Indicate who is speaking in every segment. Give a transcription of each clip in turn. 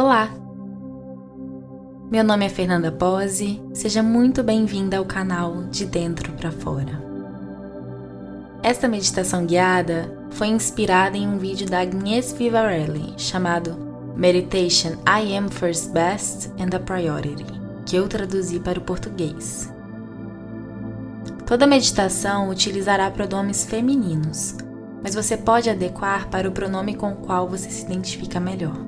Speaker 1: Olá! Meu nome é Fernanda Pose, seja muito bem-vinda ao canal De Dentro para Fora. Esta meditação guiada foi inspirada em um vídeo da Agnes Vivarelli chamado Meditation I Am First Best and a Priority, que eu traduzi para o português. Toda meditação utilizará pronomes femininos, mas você pode adequar para o pronome com o qual você se identifica melhor.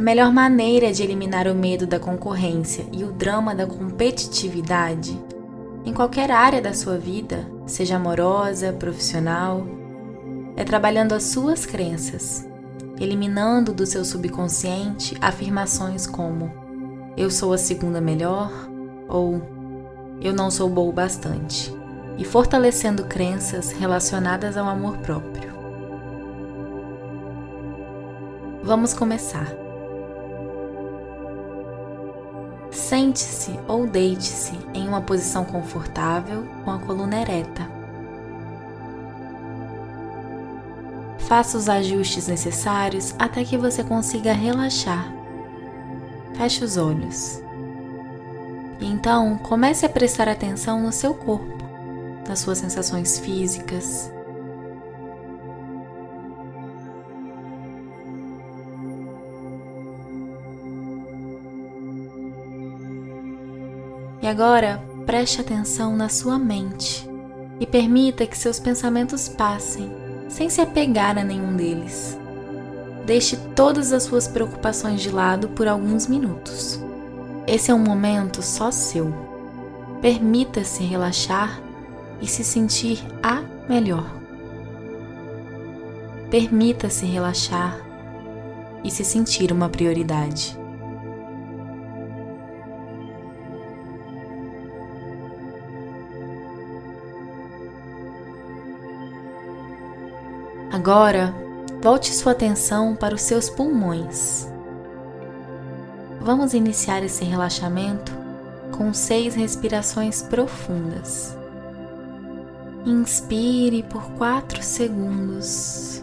Speaker 1: A melhor maneira de eliminar o medo da concorrência e o drama da competitividade em qualquer área da sua vida, seja amorosa, profissional, é trabalhando as suas crenças, eliminando do seu subconsciente afirmações como eu sou a segunda melhor ou eu não sou bom o bastante, e fortalecendo crenças relacionadas ao amor próprio. Vamos começar. Sente-se ou deite-se em uma posição confortável com a coluna ereta. Faça os ajustes necessários até que você consiga relaxar. Feche os olhos. Então comece a prestar atenção no seu corpo, nas suas sensações físicas. Agora preste atenção na sua mente e permita que seus pensamentos passem sem se apegar a nenhum deles. Deixe todas as suas preocupações de lado por alguns minutos. Esse é um momento só seu. Permita-se relaxar e se sentir a melhor. Permita-se relaxar e se sentir uma prioridade. Agora, volte sua atenção para os seus pulmões. Vamos iniciar esse relaxamento com seis respirações profundas. Inspire por quatro segundos.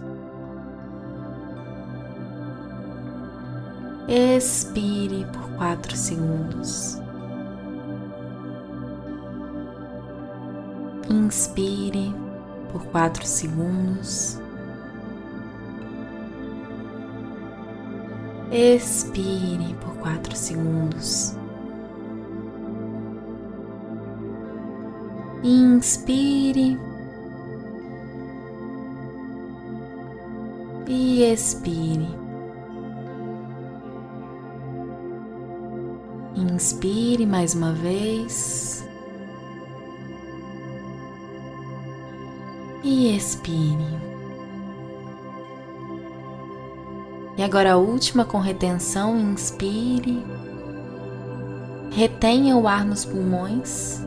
Speaker 1: Expire por quatro segundos. Inspire por quatro segundos. Expire por quatro segundos. Inspire e expire. Inspire mais uma vez e expire. E agora a última com retenção, inspire. Retenha o ar nos pulmões.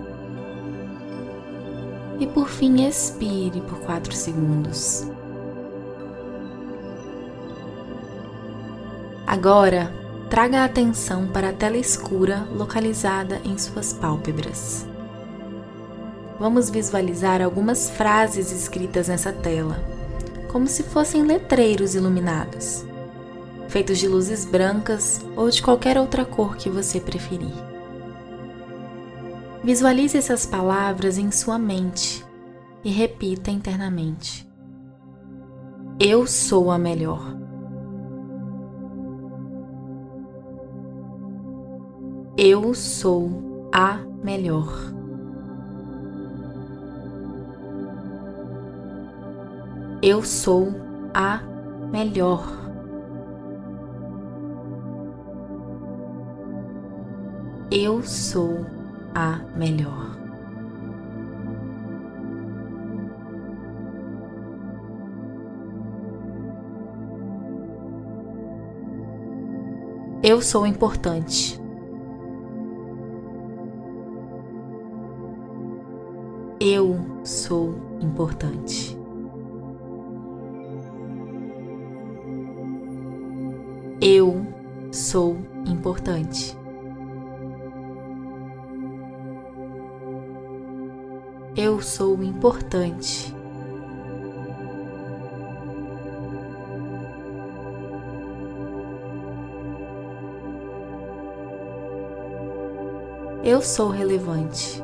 Speaker 1: E por fim, expire por 4 segundos. Agora, traga a atenção para a tela escura localizada em suas pálpebras. Vamos visualizar algumas frases escritas nessa tela, como se fossem letreiros iluminados feitos de luzes brancas ou de qualquer outra cor que você preferir. Visualize essas palavras em sua mente e repita internamente: Eu sou a melhor. Eu sou a melhor. Eu sou a melhor. Eu sou a melhor. Eu sou importante. Eu sou importante. Eu sou importante. Eu sou importante. Eu sou relevante.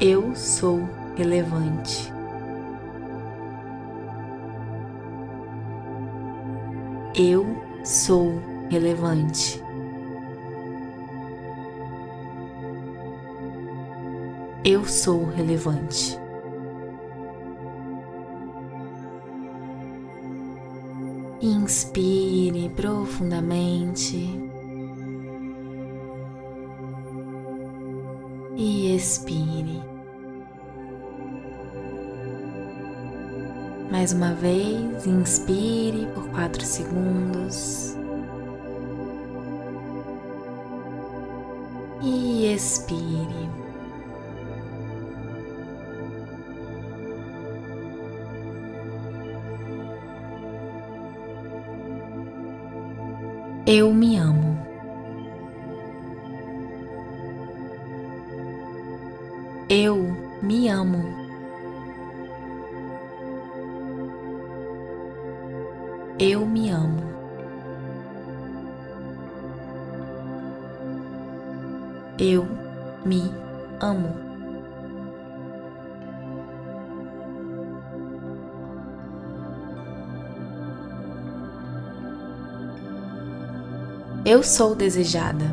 Speaker 1: Eu sou relevante. Eu sou relevante. Eu sou relevante. Inspire profundamente e expire. Mais uma vez, inspire por quatro segundos e expire. Eu me amo. Eu me amo. Eu sou desejada.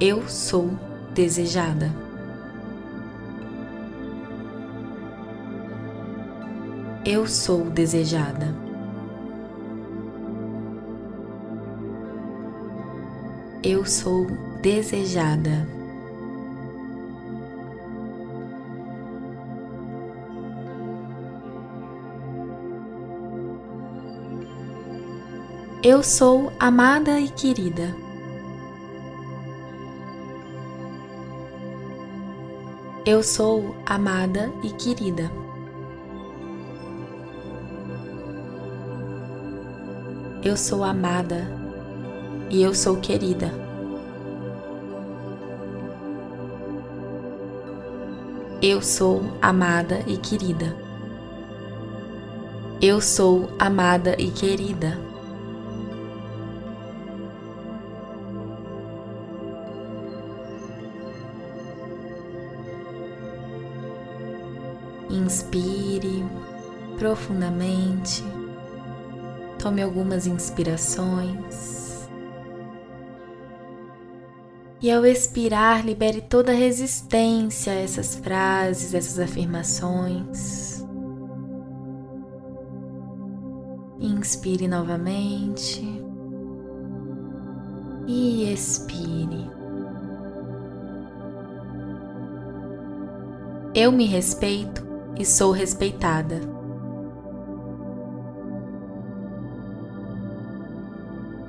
Speaker 1: Eu sou desejada. Eu sou desejada. Eu sou desejada. Eu sou amada e querida. Eu sou amada e querida. Eu sou amada e eu sou querida. Eu sou amada e querida. Eu sou amada e querida. Inspire profundamente, tome algumas inspirações e ao expirar, libere toda a resistência a essas frases, essas afirmações. Inspire novamente e expire. Eu me respeito e sou respeitada.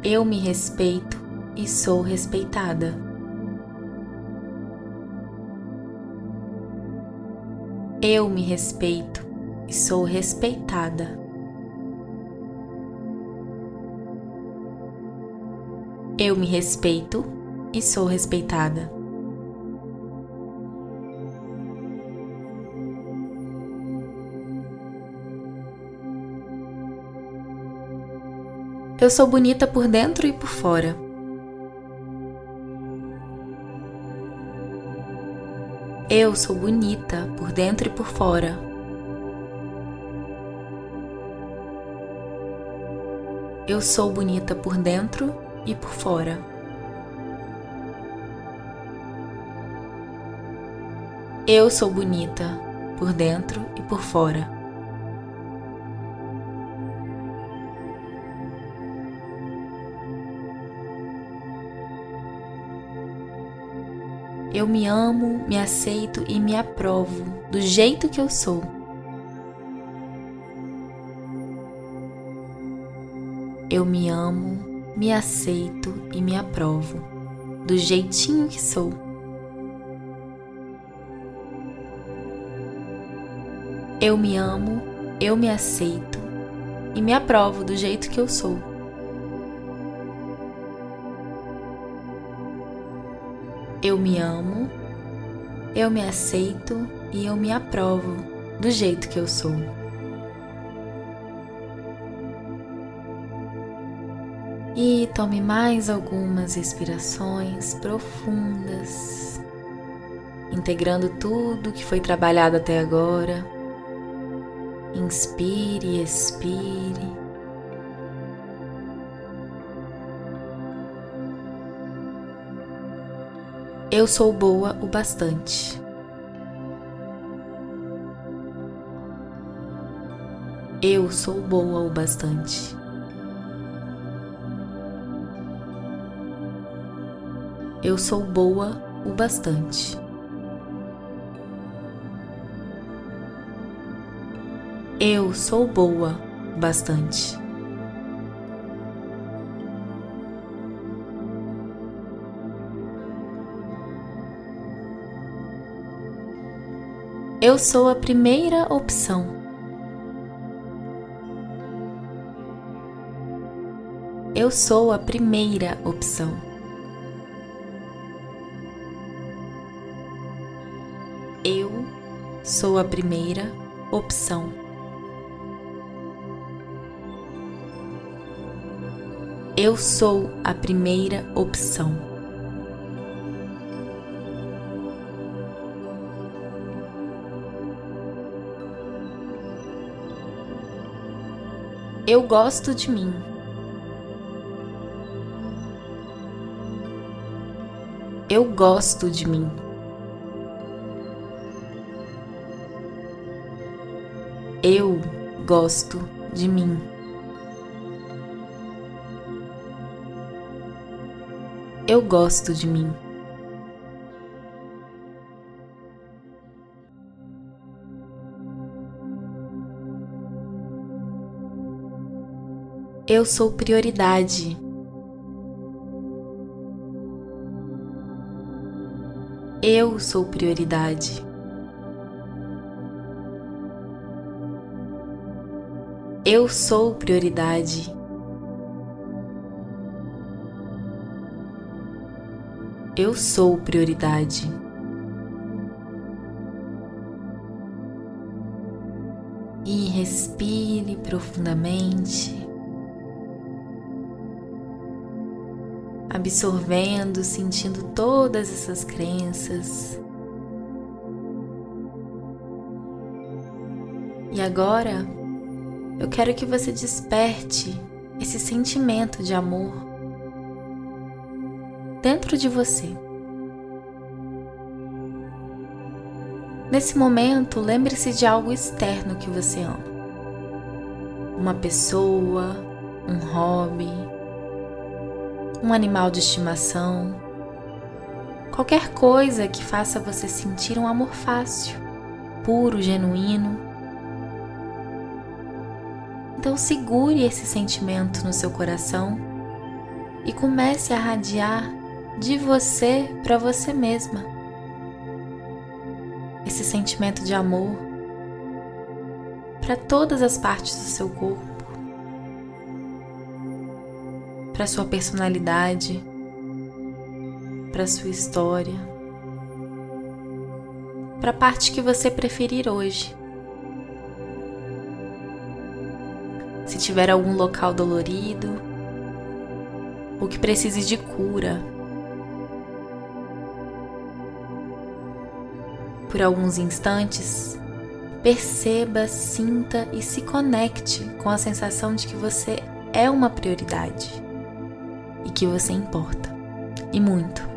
Speaker 1: Eu me respeito e sou respeitada. Eu me respeito e sou respeitada. Eu me respeito e sou respeitada. Eu sou bonita por dentro e por fora. Eu sou bonita por dentro e por fora. Eu sou bonita por dentro e por fora. Eu sou bonita por dentro e por fora. Eu me amo, me aceito e me aprovo do jeito que eu sou. Eu me amo, me aceito e me aprovo do jeitinho que sou. Eu me amo, eu me aceito e me aprovo do jeito que eu sou. Eu me amo, eu me aceito e eu me aprovo do jeito que eu sou. E tome mais algumas respirações profundas, integrando tudo que foi trabalhado até agora. Inspire expire. Eu sou boa o bastante. Eu sou boa o bastante. Eu sou boa o bastante. Eu sou boa bastante. Eu sou a primeira opção. Eu sou a primeira opção. Sou a primeira opção. Eu sou a primeira opção. Eu gosto de mim. Eu gosto de mim. Eu gosto de mim. Eu gosto de mim. Eu sou prioridade. Eu sou prioridade. Eu sou prioridade. Eu sou prioridade. E respire profundamente, absorvendo, sentindo todas essas crenças. E agora, eu quero que você desperte esse sentimento de amor dentro de você. Nesse momento, lembre-se de algo externo que você ama. Uma pessoa, um hobby, um animal de estimação, qualquer coisa que faça você sentir um amor fácil, puro, genuíno. Então segure esse sentimento no seu coração e comece a radiar de você para você mesma. Esse sentimento de amor para todas as partes do seu corpo, para sua personalidade, para sua história, para a parte que você preferir hoje. se tiver algum local dolorido ou que precise de cura. Por alguns instantes, perceba, sinta e se conecte com a sensação de que você é uma prioridade e que você importa e muito.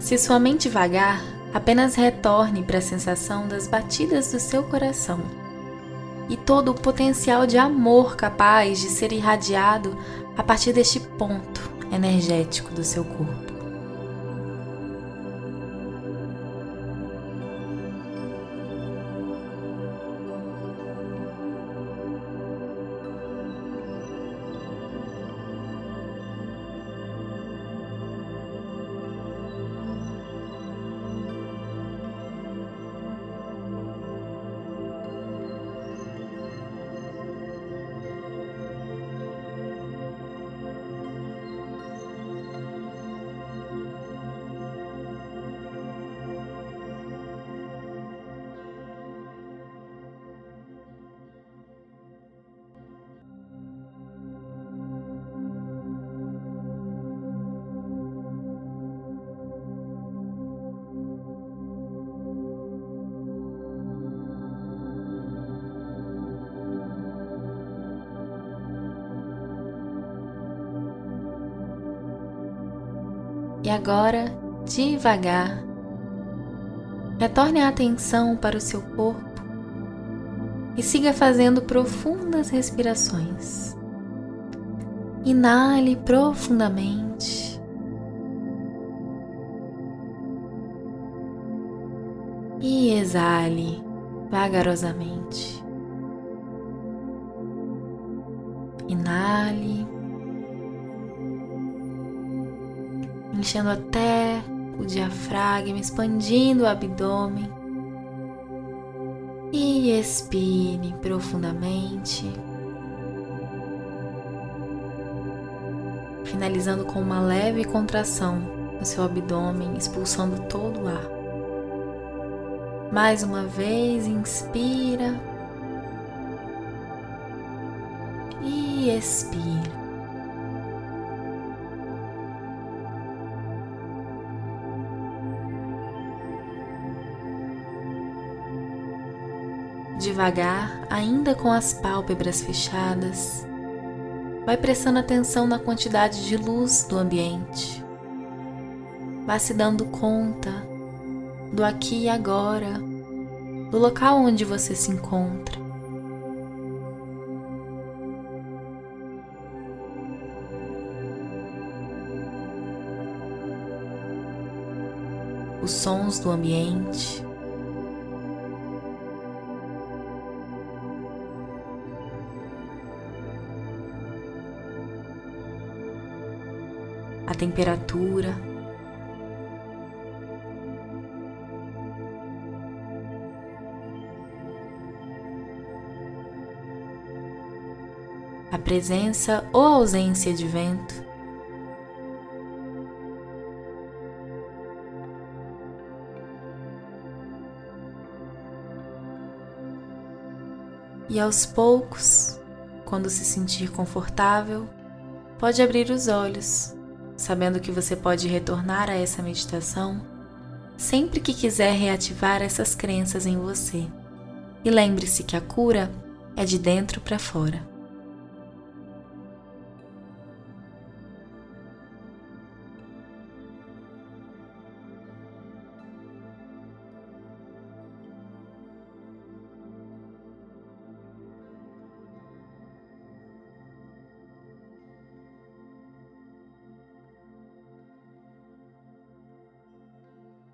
Speaker 1: Se sua mente vagar, apenas retorne para a sensação das batidas do seu coração e todo o potencial de amor capaz de ser irradiado a partir deste ponto energético do seu corpo. E agora, devagar, retorne a atenção para o seu corpo e siga fazendo profundas respirações. Inale profundamente. E exale vagarosamente. Inale. Enchendo até o diafragma, expandindo o abdômen. E expire profundamente. Finalizando com uma leve contração no seu abdômen, expulsando todo o ar. Mais uma vez, inspira e expira. Devagar, ainda com as pálpebras fechadas, vai prestando atenção na quantidade de luz do ambiente. Vá se dando conta do aqui e agora, do local onde você se encontra. Os sons do ambiente. Temperatura. A presença ou ausência de vento. E aos poucos, quando se sentir confortável, pode abrir os olhos sabendo que você pode retornar a essa meditação sempre que quiser reativar essas crenças em você. E lembre-se que a cura é de dentro para fora.